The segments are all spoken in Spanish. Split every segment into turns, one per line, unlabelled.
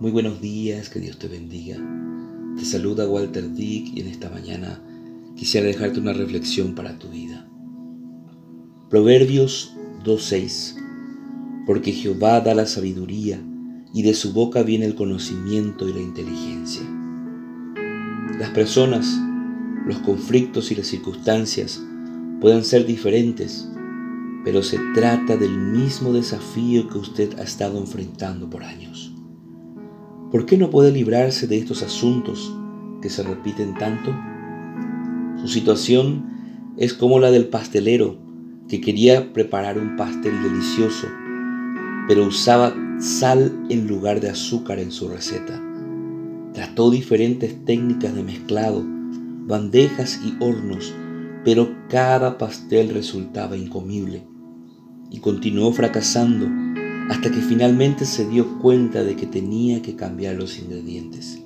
Muy buenos días, que Dios te bendiga. Te saluda Walter Dick y en esta mañana quisiera dejarte una reflexión para tu vida. Proverbios 2.6 Porque Jehová da la sabiduría y de su boca viene el conocimiento y la inteligencia. Las personas, los conflictos y las circunstancias pueden ser diferentes, pero se trata del mismo desafío que usted ha estado enfrentando por años. ¿Por qué no puede librarse de estos asuntos que se repiten tanto? Su situación es como la del pastelero que quería preparar un pastel delicioso, pero usaba sal en lugar de azúcar en su receta. Trató diferentes técnicas de mezclado, bandejas y hornos, pero cada pastel resultaba incomible y continuó fracasando hasta que finalmente se dio cuenta de que tenía que cambiar los ingredientes.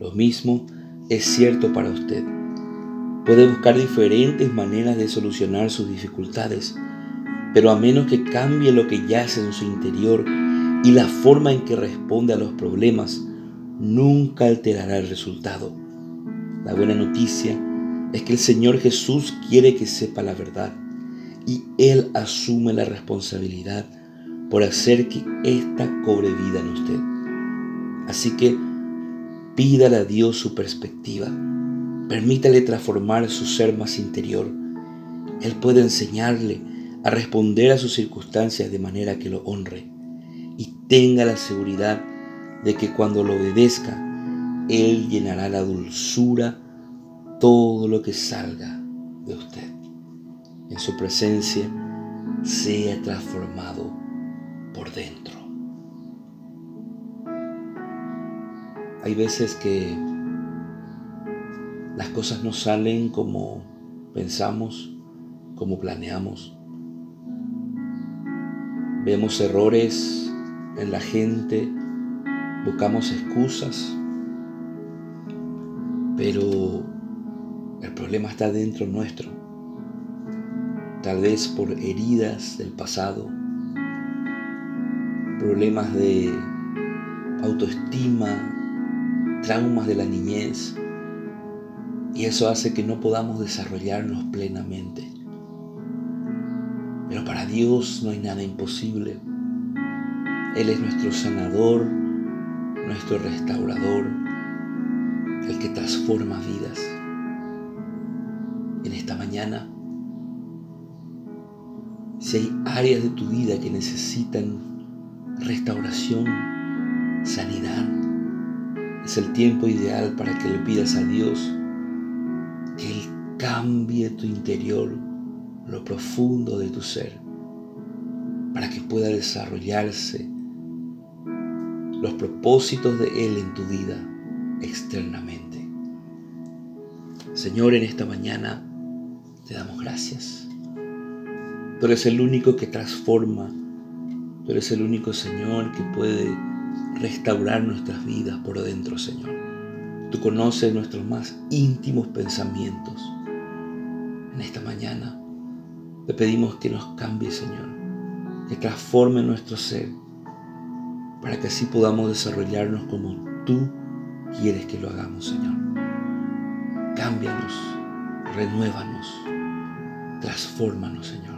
Lo mismo es cierto para usted. Puede buscar diferentes maneras de solucionar sus dificultades, pero a menos que cambie lo que yace en su interior y la forma en que responde a los problemas, nunca alterará el resultado. La buena noticia es que el Señor Jesús quiere que sepa la verdad y Él asume la responsabilidad por hacer que ésta cobre vida en usted. Así que pídale a Dios su perspectiva. Permítale transformar su ser más interior. Él puede enseñarle a responder a sus circunstancias de manera que lo honre. Y tenga la seguridad de que cuando lo obedezca, Él llenará la dulzura todo lo que salga de usted. En su presencia sea transformado por dentro. Hay veces que las cosas no salen como pensamos, como planeamos. Vemos errores en la gente, buscamos excusas, pero el problema está dentro nuestro. Tal vez por heridas del pasado, problemas de autoestima, traumas de la niñez. Y eso hace que no podamos desarrollarnos plenamente. Pero para Dios no hay nada imposible. Él es nuestro sanador, nuestro restaurador, el que transforma vidas. En esta mañana, si hay áreas de tu vida que necesitan restauración, sanidad. Es el tiempo ideal para que le pidas a Dios que Él cambie tu interior, lo profundo de tu ser, para que pueda desarrollarse los propósitos de Él en tu vida externamente. Señor, en esta mañana te damos gracias. Tú eres el único que transforma Tú eres el único Señor que puede restaurar nuestras vidas por dentro, Señor. Tú conoces nuestros más íntimos pensamientos. En esta mañana te pedimos que nos cambie, Señor, que transforme nuestro ser para que así podamos desarrollarnos como tú quieres que lo hagamos, Señor. Cámbianos, renuévanos, transfórmanos, Señor.